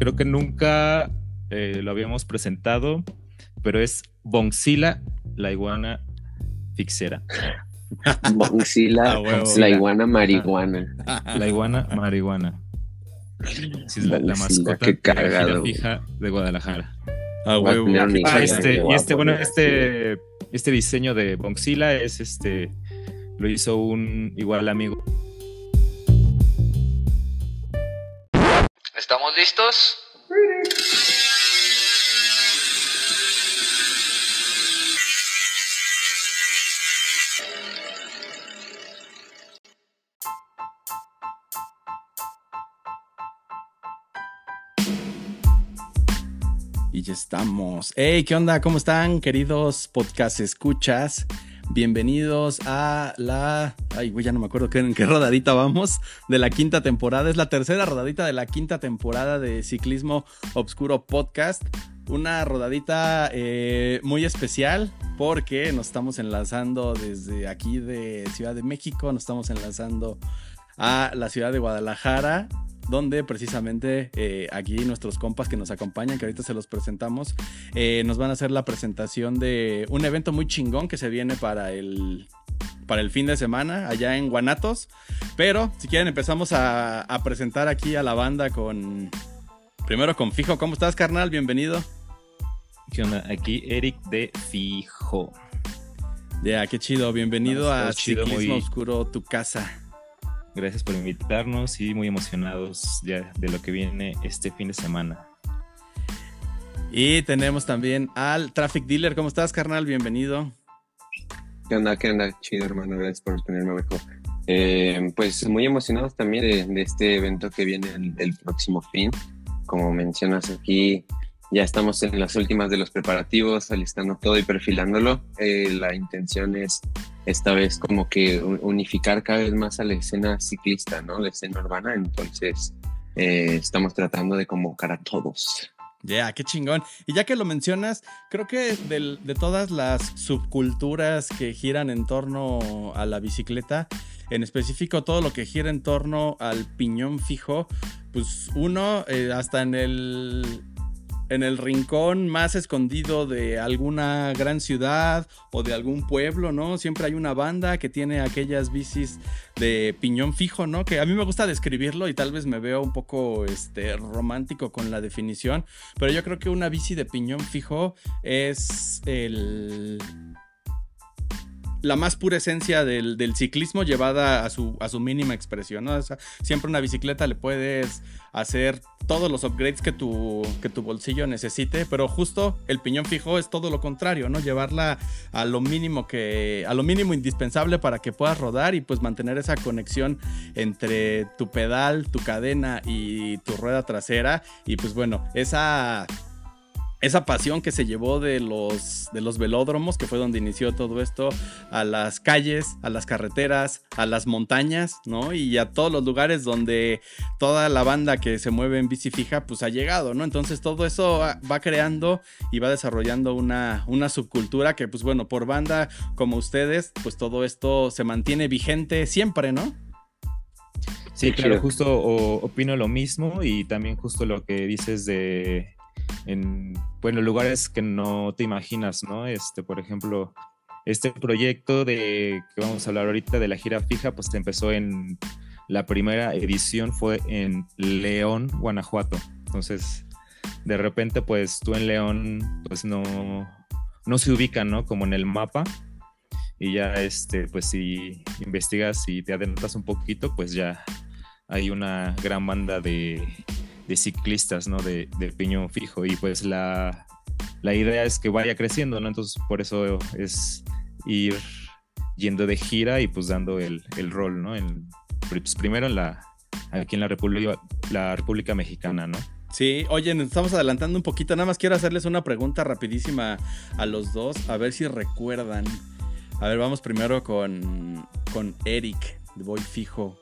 creo que nunca eh, lo habíamos presentado, pero es Bonzilla, la iguana fixera. Bonzilla, Ah, la iguana marihuana. La iguana marihuana. Sí, es la, la mascota qué de la cagado. gira fija de Guadalajara. Ah, huevo. Ah, este, y este, bueno, este, este diseño de Bonzilla es este, lo hizo un igual amigo. ¿Estamos listos? Estamos. Hey, ¿qué onda? ¿Cómo están, queridos podcast escuchas? Bienvenidos a la. Ay, güey, ya no me acuerdo en qué rodadita vamos. De la quinta temporada. Es la tercera rodadita de la quinta temporada de Ciclismo Obscuro Podcast. Una rodadita eh, muy especial porque nos estamos enlazando desde aquí de Ciudad de México. Nos estamos enlazando a la ciudad de Guadalajara donde precisamente eh, aquí nuestros compas que nos acompañan, que ahorita se los presentamos, eh, nos van a hacer la presentación de un evento muy chingón que se viene para el, para el fin de semana allá en Guanatos. Pero si quieren empezamos a, a presentar aquí a la banda con... Primero con Fijo, ¿cómo estás carnal? Bienvenido. ¿Qué onda? Aquí Eric de Fijo. Ya, qué chido. Bienvenido No, a chido, Ciclismo muy- Oscuro, tu casa. Gracias por invitarnos y muy emocionados ya de lo que viene este fin de semana. Y tenemos también al Traffic Dealer. ¿Cómo estás, carnal? Bienvenido. ¿Qué onda? ¿Qué onda? Chido, hermano. Gracias por tenerme abajo. Eh, pues muy emocionados también de, de este evento que viene el, el próximo fin. Como mencionas aquí, ya estamos en las últimas de los preparativos, alistando todo y perfilándolo. Eh, la intención es esta vez como que un- unificar cada vez más a la escena ciclista, ¿no? La escena urbana. Entonces, eh, estamos tratando de convocar a todos. Ya, qué chingón. Y ya que lo mencionas, creo que de todas las subculturas que giran en torno a la bicicleta, en específico todo lo que gira en torno al piñón fijo, pues uno, eh, hasta en el, en el rincón más escondido de alguna gran ciudad o de algún pueblo, ¿no? Siempre hay una banda que tiene aquellas bicis de piñón fijo, ¿no? Que a mí me gusta describirlo y tal vez me veo un poco este, romántico con la definición, pero yo creo que una bici de piñón fijo es el... La más pura esencia del, del ciclismo llevada a su, a su mínima expresión, ¿no? O sea, siempre una bicicleta le puedes hacer todos los upgrades que tu, que tu bolsillo necesite, pero justo el piñón fijo es todo lo contrario, ¿no? Llevarla a lo mínimo que, a lo mínimo indispensable para que puedas rodar y pues mantener esa conexión entre tu pedal, tu cadena y tu rueda trasera y pues bueno, esa esa pasión que se llevó de los, de los velódromos, que fue donde inició todo esto, a las calles, a las carreteras, a las montañas, ¿no? Y a todos los lugares donde toda la banda que se mueve en bici fija, pues ha llegado, ¿no? Entonces todo eso va- creando y va desarrollando una, una subcultura que, pues bueno, por banda como ustedes, pues todo esto se mantiene vigente siempre, ¿no? Sí, claro, justo o- opino lo mismo y también justo lo que dices de en bueno, lugares que no te imaginas, ¿no? Este, por ejemplo, este proyecto de que vamos a hablar ahorita de la gira fija, pues empezó en la primera edición fue en León, Guanajuato. Entonces, de repente, pues tú en León, pues no, no se ubican, ¿no? Como en el mapa. Y ya, este, pues si investigas y te adentras un poquito, pues ya hay una gran banda de, de ciclistas, ¿no? De, de piñón fijo. Y pues la, la idea es que vaya creciendo, ¿no? Entonces, por eso es ir yendo de gira y pues dando el, el rol, ¿no? Pues, primero en la, aquí en la República, la República Mexicana, ¿no? Sí, oye, nos estamos adelantando un poquito. Nada más quiero hacerles una pregunta rapidísima a los dos, a ver si recuerdan. A ver, vamos primero con, con Eric, de Voy Fijo.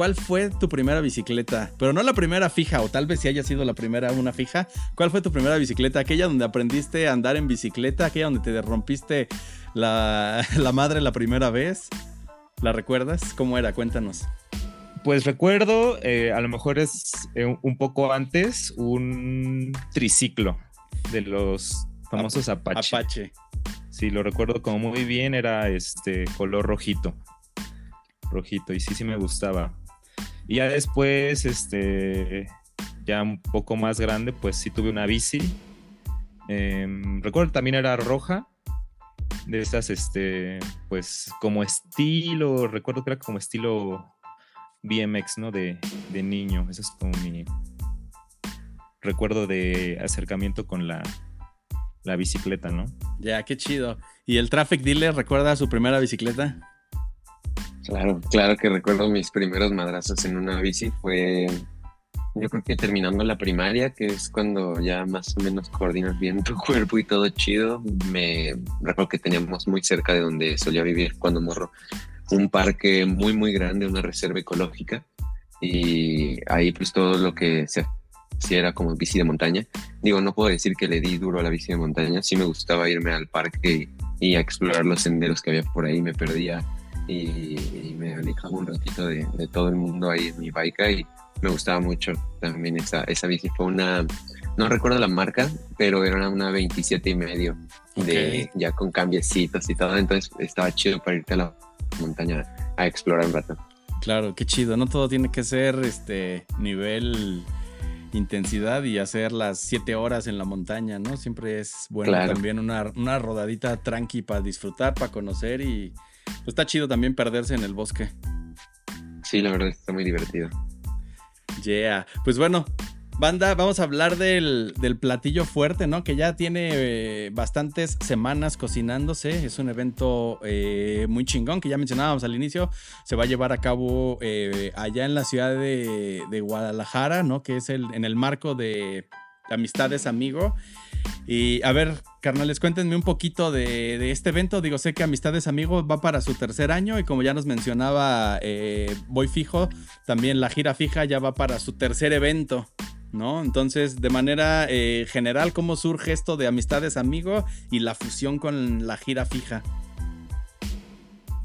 ¿Cuál fue tu primera bicicleta? Pero no la primera fija, o tal vez si haya sido la primera una fija. ¿Cuál fue tu primera bicicleta? Aquella donde aprendiste a andar en bicicleta, aquella donde te rompiste la, la madre la primera vez. ¿La recuerdas? ¿Cómo era? Cuéntanos. Pues recuerdo, eh, a lo mejor es eh, un poco antes, un triciclo de los famosos Apache. Apache. Sí, lo recuerdo como muy bien, era este color rojito. Rojito, y sí, sí me gustaba. Y ya después, este, ya un poco más grande, pues sí tuve una bici. Em, recuerdo también era roja, de estas, este, pues como estilo, recuerdo que era como estilo BMX, ¿no? De, de niño. Ese es como mi recuerdo de acercamiento con la, la bicicleta, ¿no? Ya, qué chido. ¿Y el Traffic Dealer recuerda su primera bicicleta? Claro, claro que recuerdo mis primeros madrazos en una bici. Fue, yo creo que terminando la primaria, que es cuando ya más o menos coordinas bien tu cuerpo y todo chido. Me recuerdo que teníamos muy cerca de donde solía vivir cuando morro un parque muy, muy grande, una reserva ecológica. Y ahí pues todo lo que se hacía era como bici de montaña. Digo, no puedo decir que le di duro a la bici de montaña. Sí me gustaba irme al parque y, a explorar los senderos que había por ahí. Me perdía y, me alejaba un ratito de, todo el mundo ahí en mi bike y me gustaba mucho también esa, esa bici. Fue una, no recuerdo la marca, pero era una 27 y medio, de, ya con cambiecitos y todo. Entonces estaba chido para irte a la montaña a explorar un rato. Claro, qué chido. No todo tiene que ser este nivel intensidad y hacer las siete horas en la montaña, ¿no? Siempre es bueno también una, una, rodadita tranqui para disfrutar, para conocer y pues, está chido también perderse en el bosque. Sí, la verdad está muy divertido. Yeah. Pues bueno, Banda, vamos a hablar del, platillo fuerte, ¿no? Que ya tiene eh, bastantes semanas cocinándose. Es un evento eh, muy chingón que ya mencionábamos al inicio. Se va a llevar a cabo eh, allá en la ciudad de, Guadalajara, ¿no? Que es el, en el marco de Amistades Amigo. Y a ver, carnales, cuéntenme un poquito de, este evento. Digo, sé que Amistades Amigo va para su tercer año y como ya nos mencionaba Voy Fijo, también la gira fija ya va para su tercer evento. ¿no? Entonces, de manera eh, general, ¿cómo surge esto de amistades amigo y la fusión con la gira fija?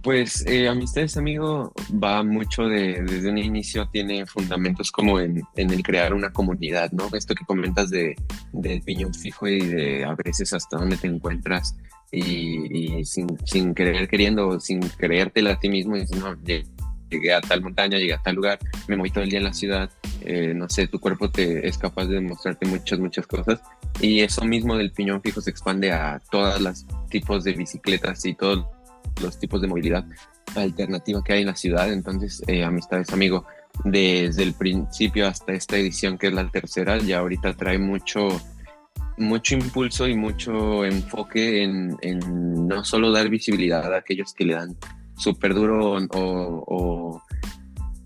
Pues eh, Amistades Amigo va mucho de, desde un inicio, tiene fundamentos como en, el crear una comunidad, ¿no? Esto que comentas de, del piñón fijo y de a veces hasta dónde te encuentras y, sin, sin, querer queriendo, sin creértela a ti mismo, y dices, no, llegué a tal montaña, llegué a tal lugar, me moví todo el día en la ciudad, eh, no sé, tu cuerpo te es capaz de demostrarte muchas, muchas cosas. Y eso mismo del piñón fijo se expande a todos los tipos de bicicletas y todos los tipos de movilidad alternativa que hay en la ciudad. Entonces, eh, amistades, amigo, desde el principio hasta esta edición, que es la tercera, ya ahorita trae mucho mucho impulso y mucho enfoque en, no solo dar visibilidad a aquellos que le dan súper duro o,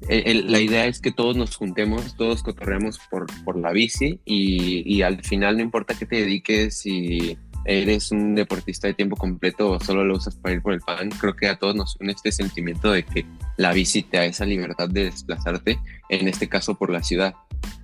la idea es que todos nos juntemos, todos cotorreamos por, por la bici y, al final no importa que te dediques, si eres un deportista de tiempo completo o solo lo usas para ir por el pan, creo que a todos nos une este sentimiento de que la bici te da esa libertad de desplazarte, en este caso por la ciudad.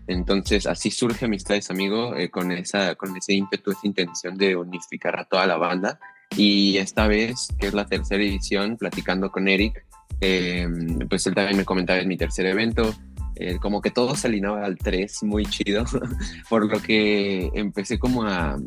Entonces así surge Amistades Amigo eh, con, esa, con ese ímpetu, esa intención de unificar a toda la banda y esta vez, que es la tercera edición, platicando con Eric, eh, pues él también me comentaba en mi tercer evento, eh, como que todo se alineaba al 3, muy chido, por lo que empecé como a,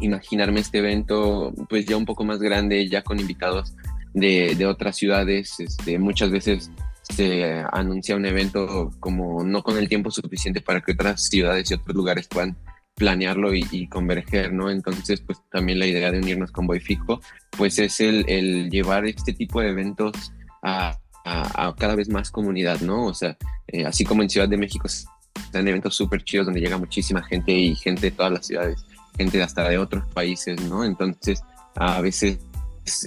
imaginarme este evento pues ya un poco más grande, ya con invitados de, otras ciudades, este, muchas veces se anuncia un evento como no con el tiempo suficiente para que otras ciudades y otros lugares puedan planearlo y, converger, ¿no? Entonces, pues también la idea de unirnos con Boifico, pues es el, llevar este tipo de eventos a, cada vez más comunidad, ¿no? O sea, eh, así como en Ciudad de México están eventos súper chidos donde llega muchísima gente y gente de todas las ciudades, gente hasta de otros países, ¿no? Entonces, a veces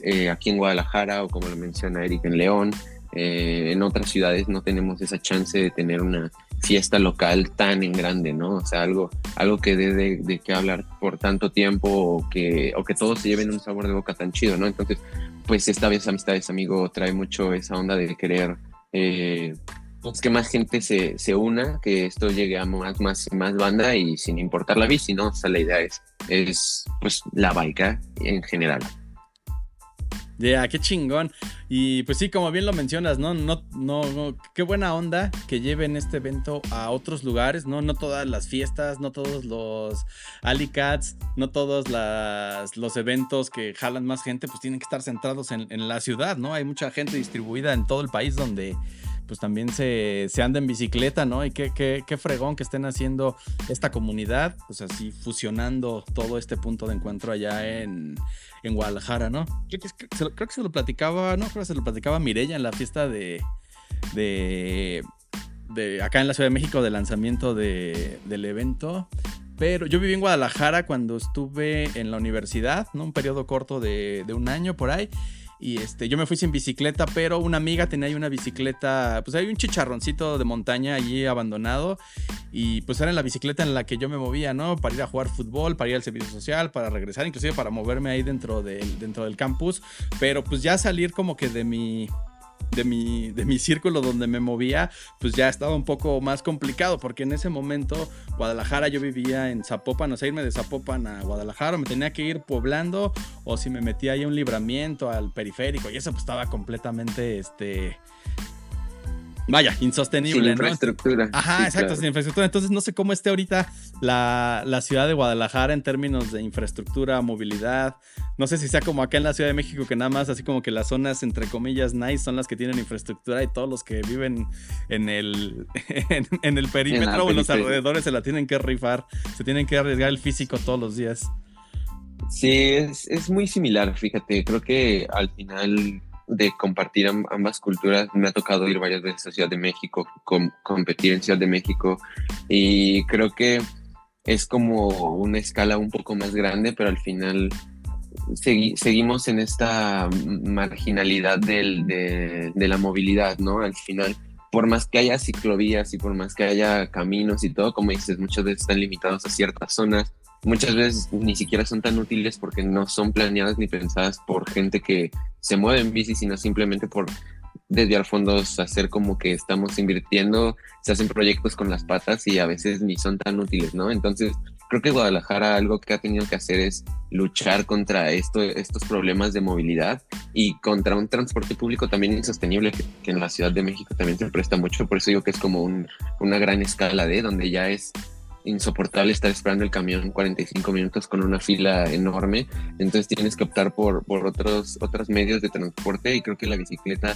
eh, aquí en Guadalajara o como lo menciona Eric en León, eh, en otras ciudades no tenemos esa chance de tener una fiesta local tan en grande, ¿no? O sea, algo, algo que dé de, de qué hablar por tanto tiempo o que, o que todos se lleven un sabor de boca tan chido, ¿no? Entonces, pues esta vez Amistades Amigo trae mucho esa onda de querer eh, pues que más gente se, se, una, que esto llegue a más, más, más banda y sin importar la bici, ¿no? O sea, la idea es, es pues la bike en general. Ya, qué chingón. Y pues sí, como bien lo mencionas, ¿no? No, no, qué buena onda que lleven este evento a otros lugares, ¿no? No todas las fiestas, no todos los Alicats, no todos las, los eventos que jalan más gente, pues tienen que estar centrados en, en la ciudad, ¿no? Hay mucha gente distribuida en todo el país donde pues también se, anda en bicicleta, ¿no? Y qué, qué, fregón que estén haciendo esta comunidad, pues así fusionando todo este punto de encuentro allá en, Guadalajara, ¿no? Creo que, se lo platicaba, no, creo que se lo platicaba Mirella en la fiesta de, de, de acá en la Ciudad de México de lanzamiento de, del evento. Pero yo viví en Guadalajara cuando estuve en la universidad, ¿no? Un periodo corto de, de un año por ahí. Y este, yo me fui sin bicicleta, pero una amiga tenía ahí una bicicleta, pues hay un chicharroncito de montaña allí abandonado. Y pues era la bicicleta en la que yo me movía, ¿no? Para ir a jugar fútbol, para ir al servicio social, para regresar, inclusive para moverme ahí dentro del, dentro del campus. Pero pues ya salir como que de mi, de mi, de mi círculo donde me movía, pues ya estaba un poco más complicado, porque en ese momento Guadalajara yo vivía en Zapopan, o sea, irme de Zapopan a Guadalajara, me tenía que ir poblando, o si me metía ahí un libramiento al periférico, y eso pues estaba completamente, este, vaya, insostenible. Sin infraestructura. Ajá, exacto, sin infraestructura. Entonces no sé cómo esté ahorita la, ciudad de Guadalajara en términos de infraestructura, movilidad. No sé si sea como acá en la Ciudad de México, que nada más así como que las zonas, entre comillas, nice son las que tienen infraestructura y todos los que viven en el, en, el perímetro o en los alrededores se la tienen que rifar, se tienen que arriesgar el físico todos los días. Sí, es, es muy similar, fíjate, creo que al final de compartir ambas culturas. Me ha tocado ir varias veces a Ciudad de México, competir en Ciudad de México y creo que es como una escala un poco más grande, pero al final seguimos en esta marginalidad de, de la movilidad, ¿no? Al final, por más que haya ciclovías y por más que haya caminos y todo, como dices, muchas veces están limitados a ciertas zonas muchas veces ni siquiera son tan útiles porque no son planeadas ni pensadas por gente que se mueve en bici, sino simplemente por desviar fondos, hacer como que estamos invirtiendo, se hacen proyectos con las patas y a veces ni son tan útiles, ¿no? Entonces, creo que Guadalajara algo que ha tenido que hacer es luchar contra esto, estos problemas de movilidad y contra un transporte público también insostenible que, en la Ciudad de México también se presta mucho. Por eso digo que es como una gran escala de donde ya es insoportable estar esperando el camión 45 minutos con una fila enorme. Entonces tienes que optar por, por otros, otros medios de transporte y creo que la bicicleta,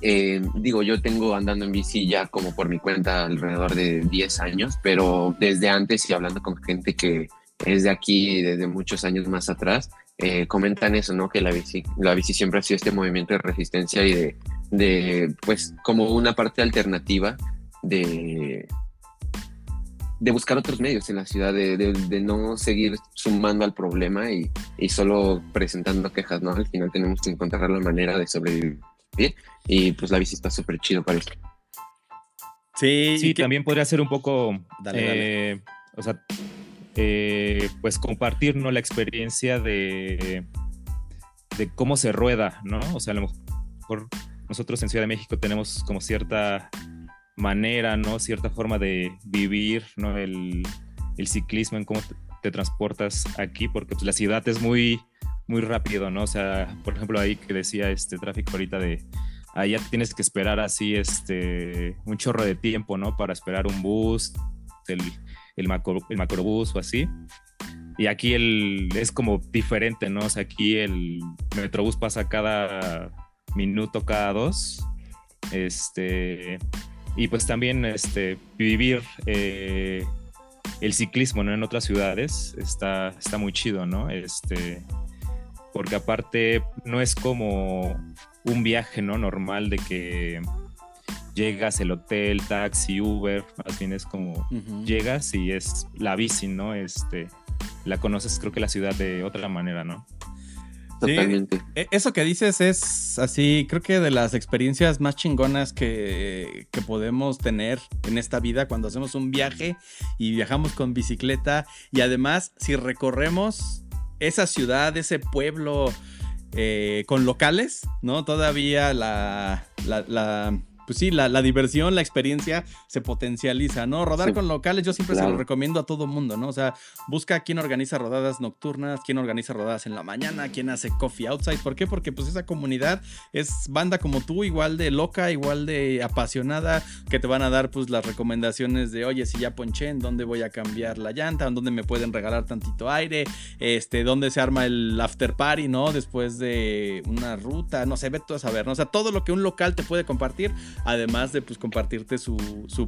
eh, digo, yo tengo andando en bici ya como por mi cuenta alrededor de 10 años, pero desde antes y hablando con gente que es de aquí desde muchos años más atrás, eh, comentan eso, ¿no? Que la bici, la bici siempre ha sido este movimiento de resistencia y de, de pues, como una parte alternativa de, de buscar otros medios en la ciudad, de, no seguir sumando al problema y, solo presentando quejas, ¿no? Al final tenemos que encontrar la manera de sobrevivir y pues la bici está súper chido para eso. Sí, sí, también podría ser un poco, eh, o sea, eh, pues compartir, ¿no? La experiencia de, de cómo se rueda, ¿no? O sea, a lo mejor nosotros en Ciudad de México tenemos como cierta manera, ¿no? Cierta forma de vivir, ¿no? El, ciclismo, en cómo te, transportas aquí, porque pues, la ciudad es muy, muy rápido, ¿no? O sea, por ejemplo, ahí que decía este tráfico ahorita de allá tienes que esperar así este un chorro de tiempo, ¿no? Para esperar un bus, el, el, macro, el macrobús o así. Y aquí el, es como diferente, ¿no? O sea, aquí el metrobús pasa cada minuto, cada dos. Este, y pues también este, vivir eh, el ciclismo ¿no? en otras ciudades está, está muy chido, ¿no? Este, porque aparte no es como un viaje ¿no? normal de que llegas el hotel, taxi, Uber, más bien es como llegas y es la bici, ¿no? Este, la conoces creo que la ciudad de otra manera, ¿no? Totalmente. E, eso que dices es así, creo que de las experiencias más chingonas que, podemos tener en esta vida cuando hacemos un viaje y viajamos con bicicleta y además si recorremos esa ciudad, ese pueblo eh, con locales, ¿no? Todavía la, pues sí, la, diversión, la experiencia se potencializa, ¿no? Rodar con locales yo siempre se lo recomiendo a todo mundo, ¿no? O sea, busca quién organiza rodadas nocturnas, quién organiza rodadas en la mañana, quién hace coffee outside. ¿Por qué? Porque pues esa comunidad es banda como tú, igual de loca, igual de apasionada, que te van a dar pues las recomendaciones de, oye, si ya ponché, ¿en dónde voy a cambiar la llanta? ¿En dónde me pueden regalar tantito aire? Este, ¿dónde se arma el after party, ¿no? Después de una ruta, no sé, ve todo a saber, ¿no? O sea, todo lo que un local te puede compartir, además de pues compartirte su,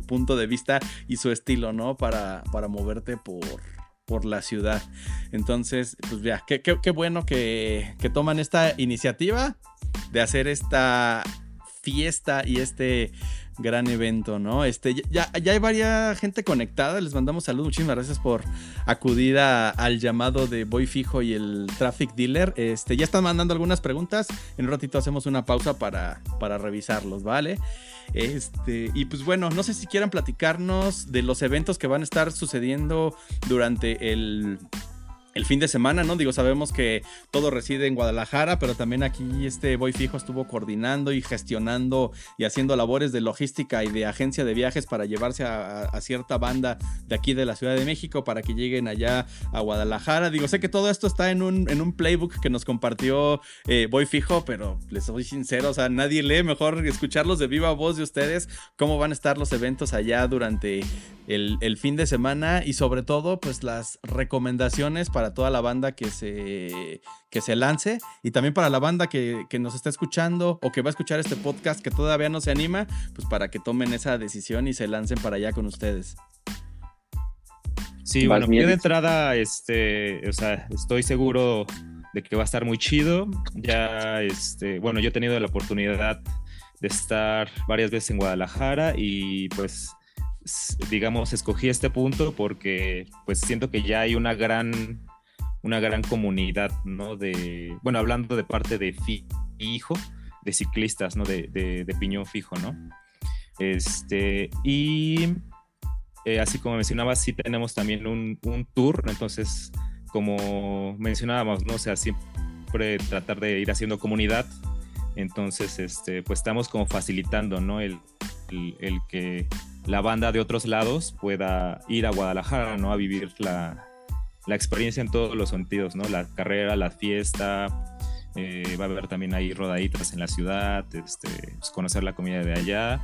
punto de vista y su estilo, ¿no? Para, para moverte por, por la ciudad. Entonces, pues ya, qué, qué, bueno que, que, toman esta iniciativa de hacer esta fiesta y este gran evento, ¿no? Este, ya, ya hay varias gente conectada, les mandamos saludos, muchísimas gracias por acudir al llamado de Boy Fijo y el Traffic Dealer. Este, ya están mandando algunas preguntas, en un ratito hacemos una pausa para, para revisarlos, ¿vale? Este, y pues bueno, no sé si quieran platicarnos de los eventos que van a estar sucediendo durante el el fin de semana, ¿no? Digo, sabemos que todo reside en Guadalajara, pero también aquí este Boy Fijo estuvo coordinando y gestionando y haciendo labores de logística y de agencia de viajes para llevarse a, cierta banda de aquí de la Ciudad de México para que lleguen allá a Guadalajara. Digo, sé que todo esto está en un, en un playbook que nos compartió eh, Boy Fijo, pero les soy sincero, o sea, nadie lee, mejor escucharlos de viva voz de ustedes, cómo van a estar los eventos allá durante el, el fin de semana y sobre todo, pues las recomendaciones para para toda la banda que se, que se lance y también para la banda que, nos está escuchando o que va a escuchar este podcast que todavía no se anima, pues para que tomen esa decisión y se lancen para allá con ustedes. Sí, bueno, de entrada, este, o sea, estoy seguro de que va a estar muy chido. Ya, este, bueno, yo he tenido la oportunidad de estar varias veces en Guadalajara y pues digamos, escogí este punto porque pues siento que ya hay una gran una gran comunidad, ¿no? De, bueno, hablando de parte de fijo, de ciclistas, ¿no? De, de, piñón fijo, ¿no? Este, y eh, así como mencionaba, sí tenemos también un, un, tour, entonces, como mencionábamos, ¿no? O sea, siempre tratar de ir haciendo comunidad, entonces, este, pues estamos como facilitando, ¿no? El, el, el que la banda de otros lados pueda ir a Guadalajara, ¿no? A vivir la, la experiencia en todos los sentidos, ¿no? La carrera, la fiesta, eh, va a haber también ahí rodaditas en la ciudad, este, pues, conocer la comida de allá.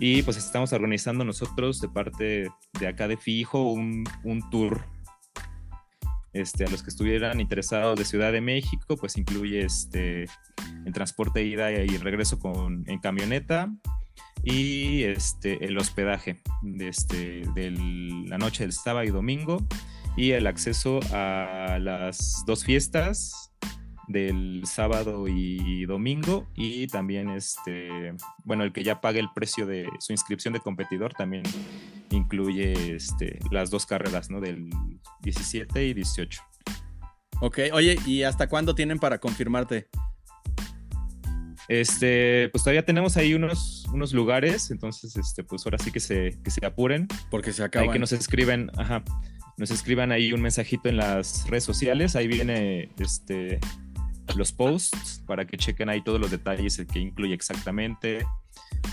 Y pues estamos organizando nosotros de parte de acá de Fijo un, un tour este, a los que estuvieran interesados de Ciudad de México, pues incluye este, el transporte ida y regreso con, en camioneta y este, el hospedaje de, este, de la noche del sábado y domingo y el acceso a las dos fiestas del sábado y domingo y también este bueno el que ya pague el precio de su inscripción de competidor también incluye este las dos carreras no del 17 y 18 Ok, oye, ¿y hasta cuándo tienen para confirmarte? Este, pues todavía tenemos ahí unos, unos lugares, entonces, este, pues ahora sí que se, que se apuren. Porque se acaban. Hay que nos escriben, ajá, nos escriban ahí un mensajito en las redes sociales. Ahí viene este, los posts para que chequen ahí todos los detalles, el que incluye exactamente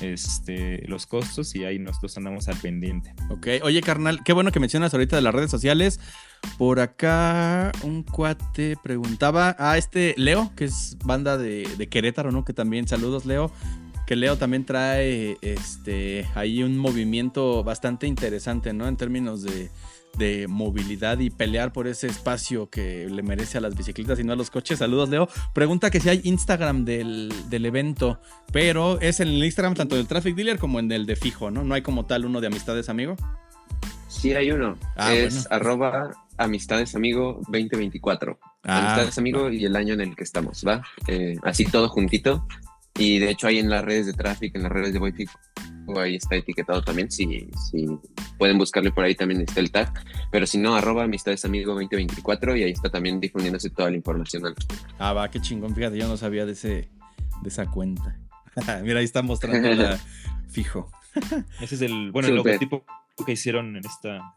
este, los costos y ahí nosotros andamos al pendiente. Ok, oye carnal, qué bueno que mencionas ahorita de las redes sociales. Por acá un cuate preguntaba a ah, este Leo, que es banda de, de Querétaro, ¿no? Que también, saludos Leo, que Leo también trae este ahí un movimiento bastante interesante, ¿no? En términos de de movilidad y pelear por ese espacio que le merece a las bicicletas y no a los coches. Saludos, Leo. Pregunta que si hay Instagram del, evento, pero es en el Instagram tanto del Traffic Dealer como en el de Fijo, ¿no? No hay como tal uno de Amistades Amigo. Sí, hay uno. Ah, es arroba Amistades Amigo 2024. Ah, amistades Amigo y el año en el que estamos, ¿va? Eh, así todo juntito. Y de hecho hay en las redes de tráfico, en las redes de Boyfico, ahí está etiquetado también, si, si pueden buscarle por ahí también está el tag, pero si no, arroba amistades amigo 2024 y ahí está también difundiéndose toda la información. Ah, va, qué chingón, fíjate, yo no sabía de, ese, de esa cuenta. Mira, ahí está mostrando la fijo. Ese es el, bueno, el logotipo que hicieron en esta...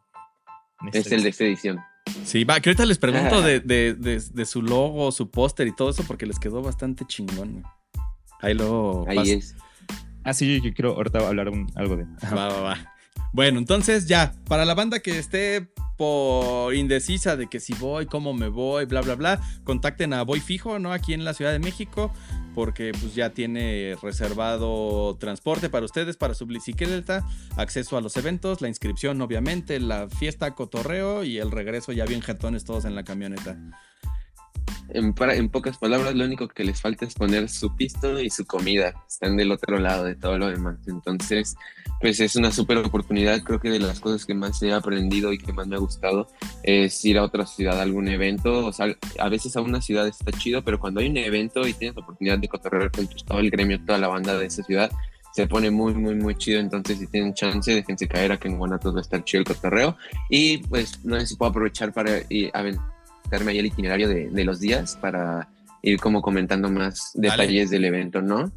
es el de esta edición. Sí, va, que ahorita les pregunto de, de, de, su logo, su póster y todo eso porque les quedó bastante chingón. Ahí lo... Ahí es. Ah, sí, yo quiero ahorita hablar algo de. Va, va, va. Bueno, entonces ya, para la banda que esté por indecisa de que si voy, cómo me voy, bla, bla, bla, contacten a Voy Fijo, ¿no? Aquí en la Ciudad de México, porque pues ya tiene reservado transporte para ustedes, para su bicicleta, acceso a los eventos, la inscripción obviamente, la fiesta, cotorreo y el regreso ya bien jetones todos en la camioneta. En, en, pocas palabras, lo único que les falta es poner su pisto y su comida. Están del otro lado de todo lo demás. Entonces, pues es una súper oportunidad. Creo que de las cosas que más he aprendido y que más me ha gustado es ir a otra ciudad a algún evento. O sea, a veces a una ciudad está chido, pero cuando hay un evento y tienes la oportunidad de cotorrear con todo el gremio, toda la banda de esa ciudad, se pone muy, muy, muy chido. Entonces, si tienen chance, déjense caer a que en Guanatos va a estar chido el cotorreo. Y pues, no sé si puedo aprovechar para ir a darme ahí el itinerario de, de, los días para ir como comentando más detalles del evento, ¿no?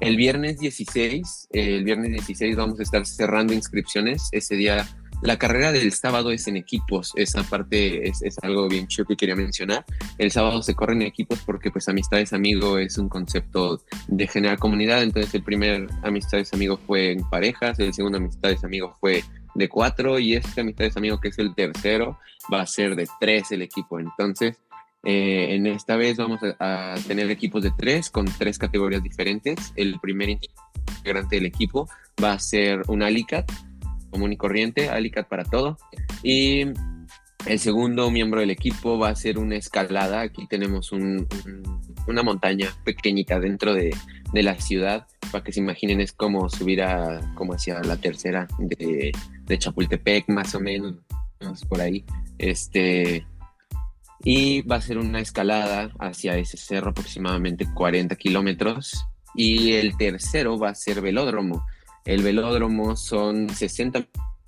El viernes 16, el viernes 16 vamos a estar cerrando inscripciones. Ese día, la carrera del sábado es en equipos. Esa parte es, es, algo bien chido que quería mencionar. El sábado se corre en equipos porque pues amistades amigo es un concepto de generar comunidad. Entonces el primer amistades amigo fue en parejas, el segundo amistades amigo fue de cuatro y este amistades amigo que es el tercero va a ser de tres el equipo. Entonces eh, en esta vez vamos a, tener equipos de tres con tres categorías diferentes. El primer integrante del equipo va a ser un Alicat común y corriente, Alicat para todo. Y el segundo miembro del equipo va a ser una escalada. Aquí tenemos una montaña pequeñita dentro de, de, la ciudad. Para que se imaginen, es como subir a, como hacia la tercera de, de Chapultepec, más o menos, por ahí. Este, y va a ser una escalada hacia ese cerro aproximadamente 40 kilómetros y el tercero va a ser velódromo. El velódromo son 60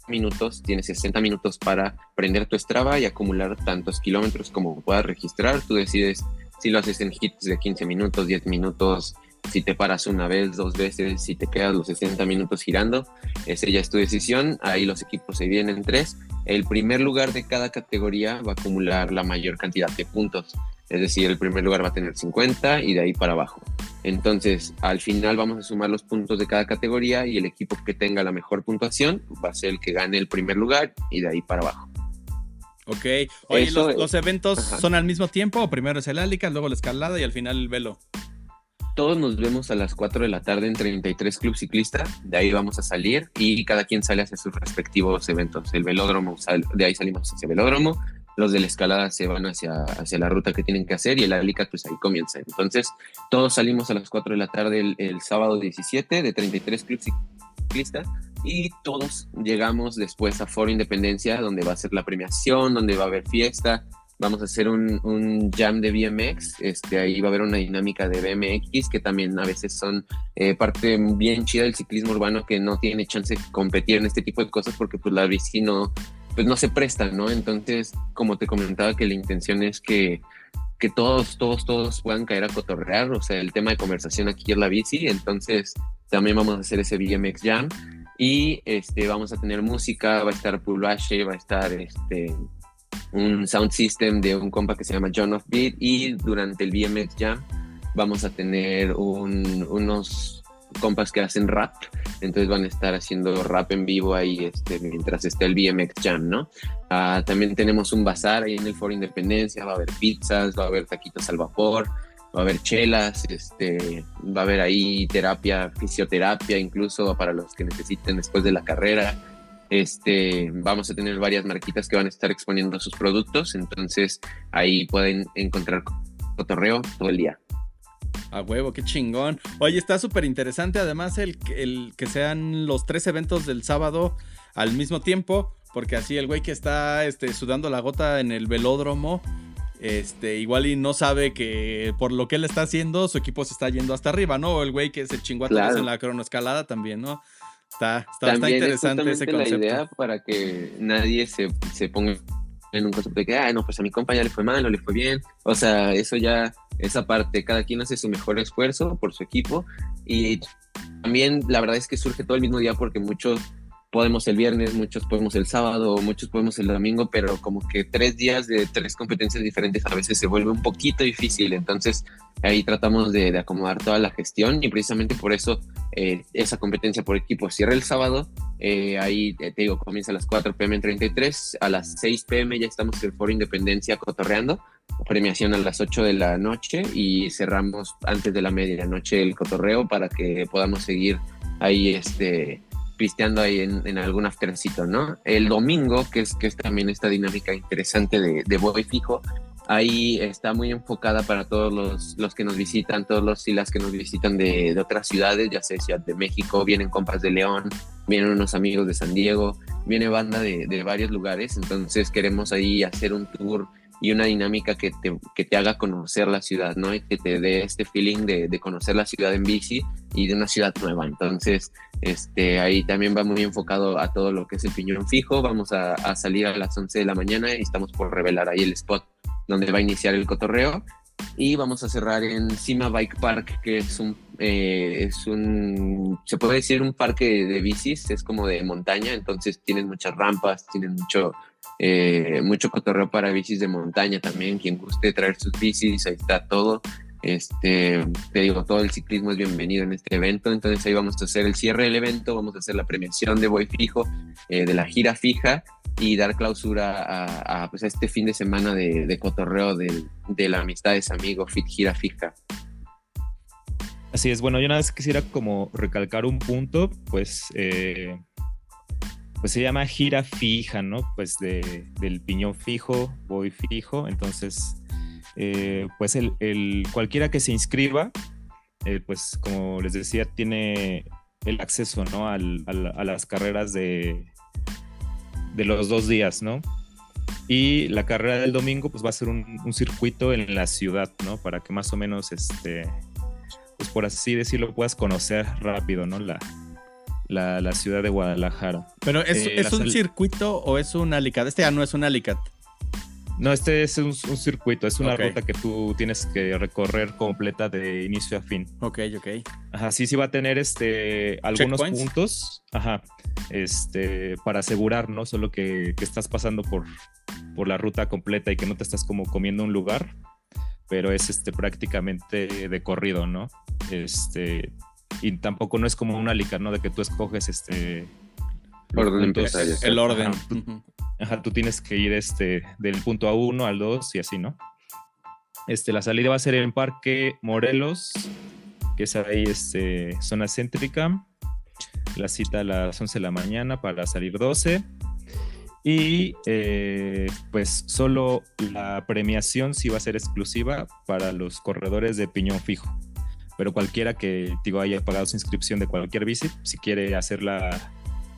minutos, tienes 60 minutos para prender tu Strava y acumular tantos kilómetros como puedas registrar. Tú decides si lo haces en hits de 15 minutos, 10 minutos, si te paras una vez, dos veces, si te quedas los 60 minutos girando, esa ya es tu decisión. Ahí los equipos se dividen en tres. El primer lugar de cada categoría va a acumular la mayor cantidad de puntos. Es decir, el primer lugar va a tener 50 y de ahí para abajo. Entonces, al final vamos a sumar los puntos de cada categoría y el equipo que tenga la mejor puntuación va a ser el que gane el primer lugar y de ahí para abajo. Ok. Oye, los, eventos son al mismo tiempo o primero es el Alica, luego la escalada y al final el velo? Todos nos vemos a las 4 de la tarde en 33 Club Ciclista. De ahí vamos a salir y cada quien sale hacia sus respectivos eventos. El velódromo, de ahí salimos hacia el velódromo. Los de la escalada se van hacia, hacia la ruta que tienen que hacer y el Alicat, pues ahí comienza. Entonces, todos salimos a las 4 de la tarde el, el sábado 17 de 33 Club Ciclista y todos llegamos después a Foro Independencia, donde va a ser la premiación, donde va a haber fiesta, vamos a hacer un, jam de BMX, este, ahí va a haber una dinámica de BMX que también a veces son eh, parte bien chida del ciclismo urbano que no tiene chance de competir en este tipo de cosas porque pues la bici no, pues no se presta, ¿no? Entonces, como te comentaba que la intención es que, que todos, todos, todos puedan caer a cotorrear, o sea, el tema de conversación aquí es la bici, entonces también vamos a hacer ese BMX jam y este, vamos a tener música, va a estar Pulvache, va a estar este un sound system de un compa que se llama John of Beat y durante el BMX Jam vamos a tener unos compas que hacen rap, entonces van a estar haciendo rap en vivo ahí este, mientras esté el BMX Jam, ¿no? Ah, también tenemos un bazar ahí en el Foro Independencia, va a haber pizzas, va a haber taquitos al vapor, va a haber chelas, este, va a haber ahí terapia, fisioterapia incluso para los que necesiten después de la carrera este, vamos a tener varias marquitas que van a estar exponiendo sus productos, entonces ahí pueden encontrar cotorreo todo el día. A huevo, qué chingón. Oye, está súper interesante además el, el que sean los tres eventos del sábado al mismo tiempo, porque así el güey que está este, sudando la gota en el velódromo, este, igual y no sabe que por lo que él está haciendo, su equipo se está yendo hasta arriba, ¿no? O el güey que se chingó a en la cronoescalada también, ¿no? Está, está, interesante ese concepto. la idea para que nadie se, se ponga en un concepto de que, ah, no, pues a mi compañero le fue mal o le fue bien. O sea, eso ya, esa parte, cada quien hace su mejor esfuerzo por su equipo y también la verdad es que surge todo el mismo día porque muchos podemos el viernes, muchos podemos el sábado, muchos podemos el domingo, pero como que tres días de tres competencias diferentes a veces se vuelve un poquito difícil. Entonces ahí tratamos de, acomodar toda la gestión y precisamente por eso eh, esa competencia por equipo cierra el sábado. Eh, ahí te digo, comienza a las 4 pm en 33, a las 6 pm ya estamos en el Foro Independencia cotorreando, premiación a las 8 de la noche y cerramos antes de la medianoche el cotorreo para que podamos seguir ahí este pisteando ahí en, en algún aftercito, ¿no? El domingo, que es, que es también esta dinámica interesante de, de Boy Fijo, ahí está muy enfocada para todos los, los, que nos visitan, todos los y las que nos visitan de, de, otras ciudades, ya sea Ciudad de México, vienen compas de León, vienen unos amigos de San Diego, viene banda de, de varios lugares, entonces queremos ahí hacer un tour y una dinámica que te, que te haga conocer la ciudad, ¿no? Y que te dé este feeling de, de, conocer la ciudad en bici y de una ciudad nueva. Entonces, este, ahí también va muy enfocado a todo lo que es el piñón fijo. Vamos a, a salir a las 11 de la mañana y estamos por revelar ahí el spot donde va a iniciar el cotorreo. Y vamos a cerrar en Cima Bike Park, que es un, eh, es un, se puede decir un parque de bicis, es como de montaña, entonces tienen muchas rampas, tienen mucho, eh, mucho cotorreo para bicis de montaña también. Quien guste traer sus bicis, ahí está todo. Este, te digo, todo el ciclismo es bienvenido en este evento. Entonces ahí vamos a hacer el cierre del evento, vamos a hacer la premiación de Boy Fijo, eh, de la gira fija y dar clausura a, pues, este fin de semana de, de cotorreo de, de, la amistades amigo Fit Gira Fija. Así es, bueno, yo nada más quisiera como recalcar un punto, pues eh, pues se llama gira fija, ¿no? Pues de, del piñón fijo, voy fijo. Entonces, eh, pues el, cualquiera que se inscriba, eh, pues como les decía, tiene el acceso, ¿no? Al, a las carreras de, de los dos días, ¿no? Y la carrera del domingo, pues va a ser un, un circuito en la ciudad, ¿no? Para que más o menos, este, pues por así decirlo, puedas conocer rápido, ¿no? La, la, la, ciudad de Guadalajara. Pero ¿es, eh, ¿es un circuito o es un alicat? Este ya no es un alicat. No, este es un, un circuito, es una okay. ruta que tú tienes que recorrer completa de inicio a fin. Ok, ok. Ajá, sí, sí va a tener este algunos puntos, ajá, este, para asegurar, ¿no? Solo que, que, estás pasando por, por la ruta completa y que no te estás como comiendo un lugar, pero es este prácticamente de corrido, ¿no? Este, y tampoco no es como una lica, ¿no? De que tú escoges este... Orden puntos, el orden. Ajá, tú, ajá, tú, tienes que ir este, del punto A1 al 2 y así, ¿no? Este, la salida va a ser en Parque Morelos, que es ahí este, zona céntrica. La cita a las 11 de la mañana para salir 12. Y eh, pues solo la premiación sí va a ser exclusiva para los corredores de piñón fijo pero cualquiera que digo haya pagado su inscripción de cualquier bici, si quiere hacer la,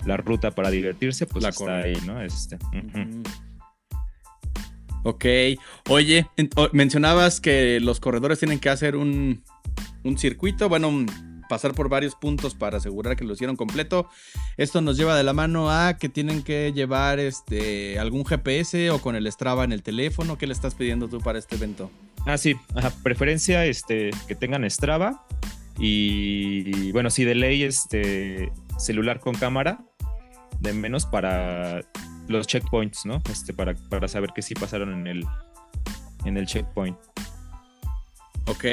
la ruta para divertirse, pues la está corre. ahí, ¿no? Este, uh -huh. Ok, oye, mencionabas que los corredores tienen que hacer un, un circuito, bueno, un, pasar por varios puntos para asegurar que lo hicieron completo. Esto nos lleva de la mano a que tienen que llevar este algún GPS o con el Strava en el teléfono. ¿Qué le estás pidiendo tú para este evento? Ah, sí, Ajá. preferencia este, que tengan Strava y bueno, sí, de ley este celular con cámara, de menos para los checkpoints, ¿no? Este, para, para saber que sí pasaron en el, en el checkpoint. Ok,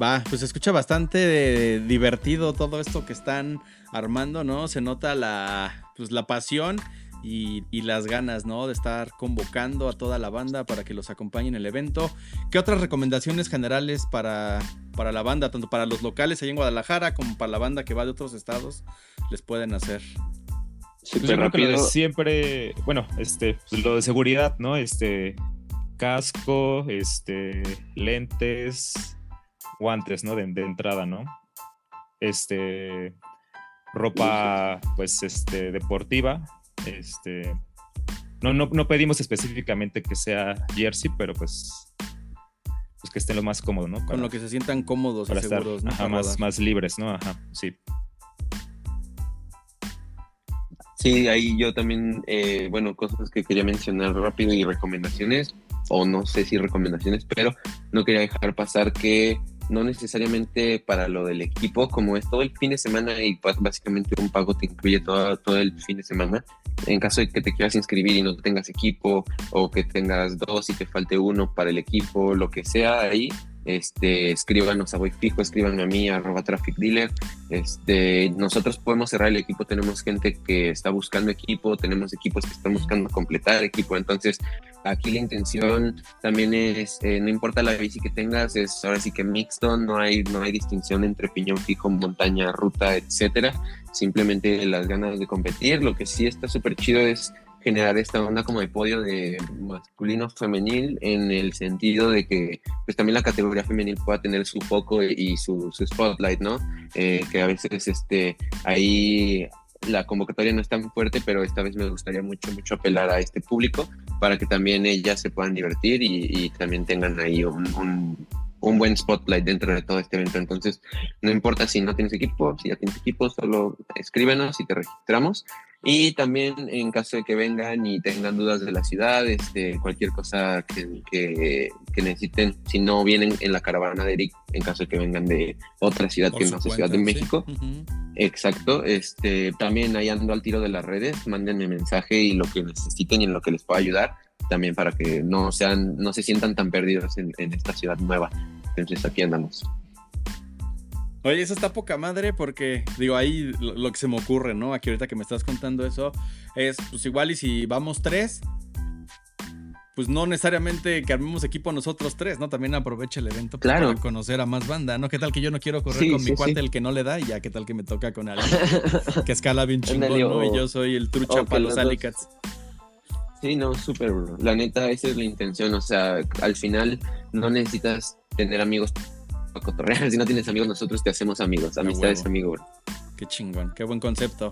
va, pues se escucha bastante divertido todo esto que están armando, ¿no? Se nota la, pues, la pasión y, y, las ganas, ¿no? De estar convocando a toda la banda para que los acompañen en el evento. ¿Qué otras recomendaciones generales para, para la banda, tanto para los locales allá en Guadalajara como para la banda que va de otros estados, les pueden hacer? Pues yo creo que lo de siempre, bueno, este, pues lo de seguridad, ¿no? Este, casco, este, lentes, guantes, ¿no? De, de entrada, ¿no? Este, ropa, pues, este, deportiva, este, no, no, no pedimos específicamente que sea jersey, pero pues, pues que estén lo más cómodo, ¿no? Para, Con lo que se sientan cómodos para y seguros, estar, ¿no? Ajá, más, más libres, ¿no? Ajá, sí. Sí, ahí yo también, eh, bueno, cosas que quería mencionar rápido y recomendaciones, o no sé si recomendaciones, pero no quería dejar pasar que no necesariamente para lo del equipo, como es todo el fin de semana y pues, básicamente un pago te incluye todo, todo el fin de semana. En caso de que te quieras inscribir y no tengas equipo o que tengas dos y te falte uno para el equipo, lo que sea ahí, este, escríbanos a Voy Fijo, escríbanme a mí, arroba Traffic Dealer. Este, nosotros podemos cerrar el equipo, tenemos gente que está buscando equipo, tenemos equipos que están buscando completar equipo, entonces aquí la intención también es, eh, no importa la bici que tengas, es ahora sí que mixto, no hay, no hay distinción entre piñón fijo, montaña, ruta, etcétera, simplemente las ganas de competir, lo que sí está súper chido es generar esta onda como de podio de masculino femenil en el sentido de que pues también la categoría femenil pueda tener su foco y su, su spotlight, ¿no? Eh, que a veces este, ahí la convocatoria no es tan fuerte, pero esta vez me gustaría mucho, mucho apelar a este público para que también ellas se puedan divertir y, también tengan ahí un, un, buen spotlight dentro de todo este evento. Entonces, no importa si no tienes equipo, si ya tienes equipo, solo escríbenos y te registramos y también en caso de que vengan y tengan dudas de la ciudad, este, cualquier cosa que, que, necesiten, si no vienen en la caravana de Eric, en caso de que vengan de otra ciudad que no sea Ciudad de México. Exacto, este, también ahí ando al tiro de las redes, mándenme mensaje y lo que necesiten y en lo que les pueda ayudar, también para que no, sean, no se sientan tan perdidos en, en esta ciudad nueva. Entonces aquí andamos. Oye, eso está poca madre porque, digo, ahí lo, que se me ocurre, ¿no? Aquí ahorita que me estás contando eso, es, pues igual y si vamos tres, pues no necesariamente que armemos equipo nosotros tres, ¿no? También aprovecha el evento pues, para conocer a más banda, ¿no? ¿Qué tal que yo no quiero correr con mi cuate el que no le da y ya qué tal que me toca con alguien que escala bien chingón, ¿no? Y yo soy el trucha para los alicats. Sí, no, súper, bro. La neta, esa es la intención. O sea, al final no necesitas tener amigos cotorrear. Si no tienes amigos, nosotros te hacemos amigos. Amistades, amigo, Qué chingón, qué buen concepto.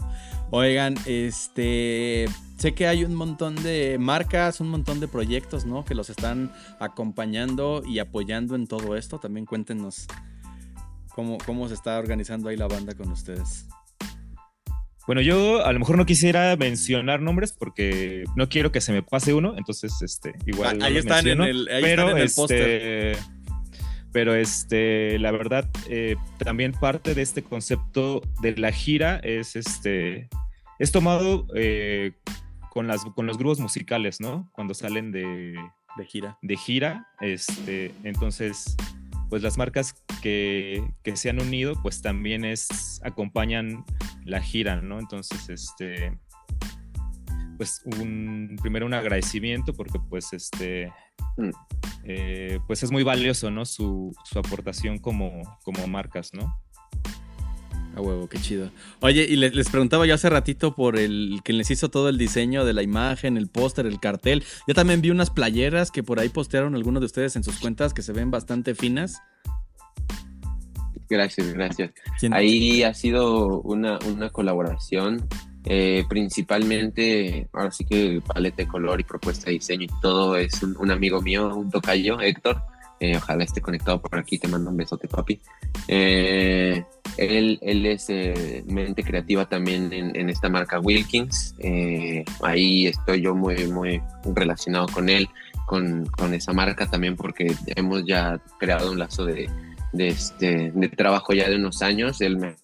Oigan, este, sé que hay un montón de marcas, un montón de proyectos, ¿no? Que los están acompañando y apoyando en todo esto. También cuéntenos cómo, cómo se está organizando ahí la banda con ustedes. Bueno, yo a lo mejor no quisiera mencionar nombres porque no quiero que se me pase uno, entonces este igual ah, ahí, están en el, ahí pero, están en el póster pero este, la verdad, eh, también parte de este concepto de la gira es, este, es tomado eh, con, las, con los grupos musicales, ¿no? Cuando salen de, de gira. De gira, este, entonces, pues las marcas que, que, se han unido, pues también es, acompañan la gira, ¿no? Entonces, este, pues un, primero un agradecimiento porque pues este mm. eh, pues es muy valioso no su, aportación como, como marcas no a huevo, qué chido. Oye, y les, preguntaba yo hace ratito por el que les hizo todo el diseño de la imagen, el póster, el cartel. Yo también vi unas playeras que por ahí postearon algunos de ustedes en sus cuentas que se ven bastante finas. Gracias, gracias. Ahí ha sido una, una colaboración eh, principalmente, ahora sí que paleta de color y propuesta de diseño y todo es un, amigo mío, un tocayo, Héctor. Eh, ojalá esté conectado por aquí, te mando un besote, papi. Eh, él, él, es mente creativa también en, esta marca Wilkins. ahí estoy yo muy, muy relacionado con él, con, con, esa marca también, porque hemos ya creado un lazo de, de, este, de trabajo ya de unos años. Él me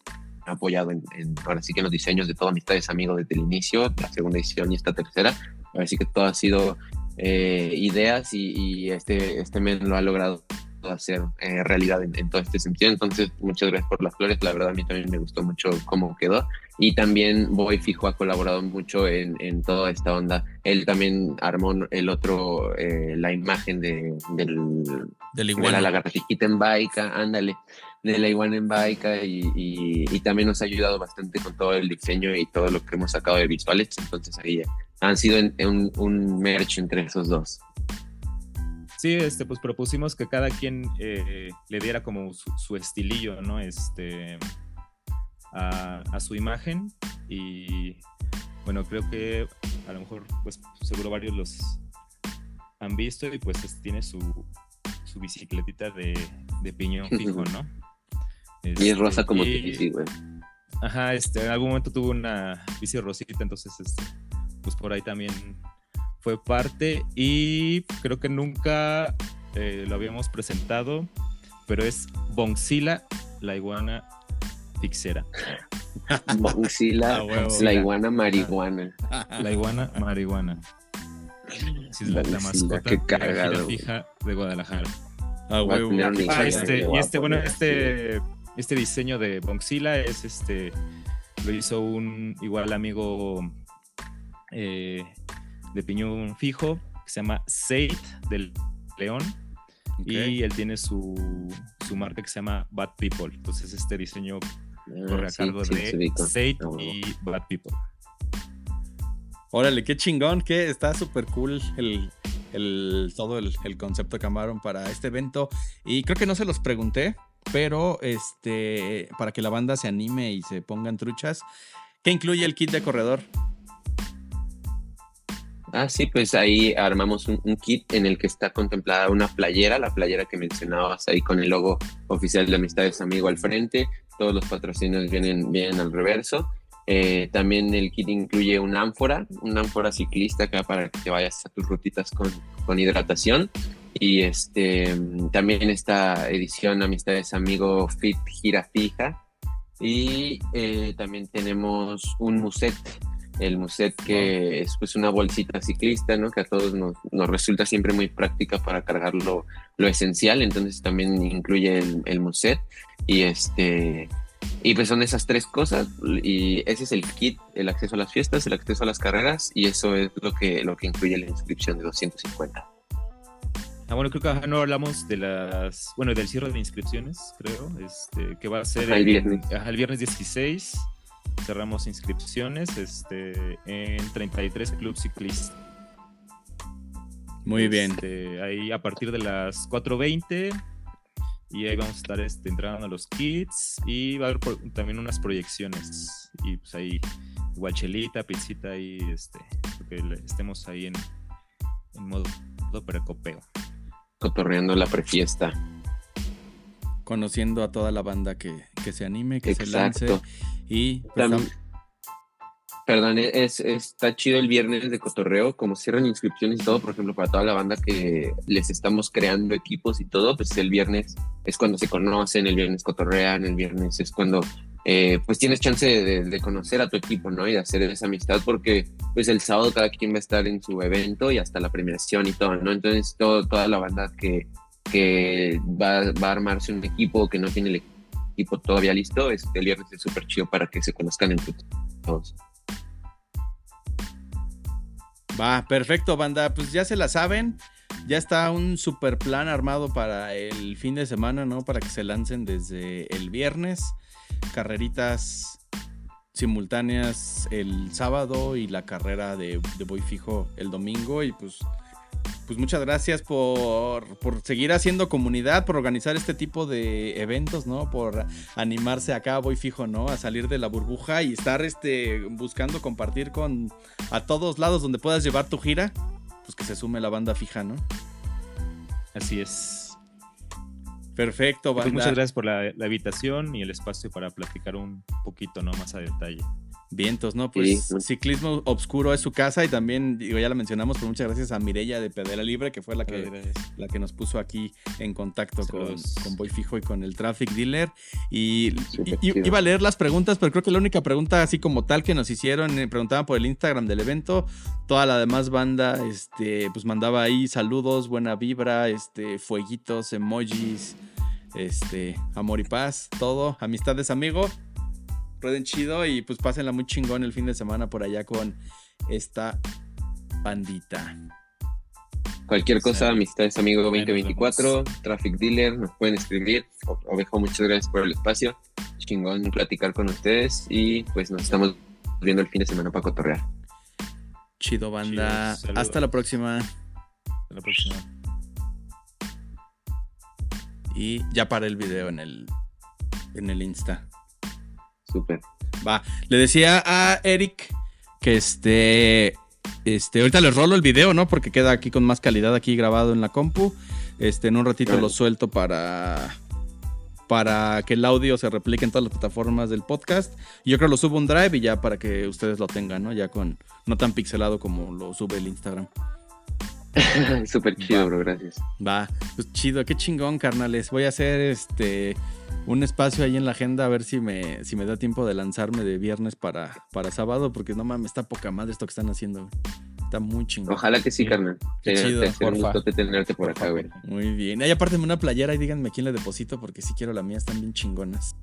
apoyado en, ahora sí que en los diseños de toda Amistades Amigos desde el inicio, la segunda edición y esta tercera. Ahora sí que todo ha sido eh, ideas y, este, este men lo ha logrado hacer eh, realidad en, todo este sentido. Entonces, muchas gracias por las flores. La verdad, a mí también me gustó mucho cómo quedó. Y también Boy Fijo ha colaborado mucho en, en toda esta onda. Él también armó el otro, eh, la imagen de, del, del de la lagartijita en Baica, ándale de la iguana en Baica y, y, también nos ha ayudado bastante con todo el diseño y todo lo que hemos sacado de visuales. Entonces ahí han sido un, un merch entre esos dos. Sí, este, pues propusimos que cada quien eh, le diera como su, estilillo, ¿no? Este, a, a, su imagen y bueno, creo que a lo mejor, pues seguro varios los han visto y pues tiene su, su bicicletita de, de piñón fijo, ¿no? y es rosa como este, güey. Ajá, este, en algún momento tuvo una bici rosita, entonces, este, pues por ahí también fue parte y creo que nunca eh, lo habíamos presentado, pero es Bonzilla, la iguana pixera. Bonzilla, Ah, la iguana marihuana. La iguana marihuana. Sí, es la, la mascota qué de la cagado, fija de Guadalajara. Ah, huevo. Ah, este, y este, bueno, este, este diseño de Bonzilla es este, lo hizo un igual amigo eh, de piñón fijo que se llama Seid del León Ok. y él tiene su, su marca que se llama Bad People. Entonces este diseño Ah, corre a sí, cargo sí, de. Seid Ah, y Bad People. Órale, qué chingón, que está súper cool el, el- todo el, el concepto que armaron para este evento. Y creo que no se los pregunté, pero este, para que la banda se anime y se pongan truchas, ¿qué incluye el kit de corredor? Ah, sí, pues ahí armamos un, kit en el que está contemplada una playera, la playera que mencionabas ahí con el logo oficial de Amistades Amigo al frente. Todos los patrocinios vienen, vienen al reverso. Eh, también el kit incluye una ánfora, una ánfora ciclista acá para que vayas a tus rutitas con, con hidratación. Y este también esta edición Amistades Amigo Fit Gira Fija. Y eh, también tenemos un muset el muset que es pues una bolsita ciclista, ¿no? Que a todos nos, nos resulta siempre muy práctica para cargar lo, lo esencial, entonces también incluye el, el muset y este y pues son esas tres cosas y ese es el kit, el acceso a las fiestas, el acceso a las carreras y eso es lo que lo que incluye la inscripción de 250. Ah, bueno, creo que ajá, no hablamos de las, bueno, del cierre de inscripciones, creo, este, que va a ser Ajá, el viernes. ajá, el viernes 16. Cerramos inscripciones este, en 33 clubs ciclistas. Muy bien. Este, ahí a partir de las 4.20 y ahí vamos a estar este, entrando a los kits y va a haber también unas proyecciones y pues ahí igual chelita, pizzita y este, que estemos ahí en, en modo, modo precopeo. Cotorreando la prefiesta. Conociendo a toda la banda que, que se anime, que se lance. Y pues, Tam- tam- Perdón, es, está chido el viernes de cotorreo, como cierran inscripciones y todo, por ejemplo, para toda la banda que les estamos creando equipos y todo, pues el viernes es cuando se conocen, el viernes cotorrean, el viernes es cuando eh, pues tienes chance de, de conocer a tu equipo, ¿no? Y de hacer esa amistad, porque pues el sábado cada quien va a estar en su evento y hasta la premiación y todo, ¿no? Entonces todo, toda la banda que, que va, va a armarse un equipo que no tiene el equipo todavía listo, este, el viernes es súper chido para que se conozcan entre todos. Va, perfecto, banda. Pues ya se la saben. Ya está un super plan armado para el fin de semana, ¿no? Para que se lancen desde el viernes. Carreritas simultáneas el sábado y la carrera de, de Voy Fijo el domingo. Y pues, pues muchas gracias por, por seguir haciendo comunidad, por organizar este tipo de eventos, ¿no? Por animarse acá, Voy Fijo, ¿no? A salir de la burbuja y estar este, buscando compartir con a todos lados donde puedas llevar tu gira, pues que se sume la banda fija, ¿no? Así es. Perfecto, Pues banda. muchas gracias por la, la invitación y el espacio para platicar un poquito ¿no? más a detalle. Vientos, ¿no? Pues Sí. Ciclismo Obscuro es su casa y también, digo, ya la mencionamos, pero muchas gracias a Mirella de Pedera Libre, que fue la que, la que nos puso aquí en contacto con, con Boy Fijo y con el Traffic Dealer. Y, iba a leer las preguntas, pero creo que la única pregunta así como tal que nos hicieron, eh, preguntaban por el Instagram del evento, toda la demás banda, este, pues mandaba ahí saludos, buena vibra, este, fueguitos, emojis, este, amor y paz, todo, amistades, amigo. Rueden chido y pues pásenla muy chingón el fin de semana por allá con esta bandita. Cualquier cosa, Sí. amistades amigo Ahí nos 2024, Traffic Dealer, nos pueden escribir. Ovejo, muchas gracias por el espacio. Chingón platicar con ustedes y pues nos estamos viendo el fin de semana para cotorrear. Chido banda. Chido. Hasta la próxima. Hasta la próxima. Y ya para el video en el en el Insta. Súper. Va. Le decía a Eric que este. Este, ahorita les rolo el video, ¿no? Porque queda aquí con más calidad aquí grabado en la compu. Este, en un ratito Claro. lo suelto para. Para que el audio se replique en todas las plataformas del podcast. Yo creo que lo subo un drive y ya para que ustedes lo tengan, ¿no? Ya con. No tan pixelado como lo sube el Instagram. Súper chido, bro, gracias. Va, pues chido, qué chingón, carnales. Voy a hacer este un espacio ahí en la agenda a ver si me, si me da tiempo de lanzarme de viernes para, para sábado, porque no mames, está poca madre esto que están haciendo. Está muy chingón. Ojalá que sí, carnal. Qué Te- chido, te hace un gustote tenerte por acá, güey. Muy bien. Ahí apártenme una playera y díganme quién le deposito, porque si quiero la mía, están bien chingonas.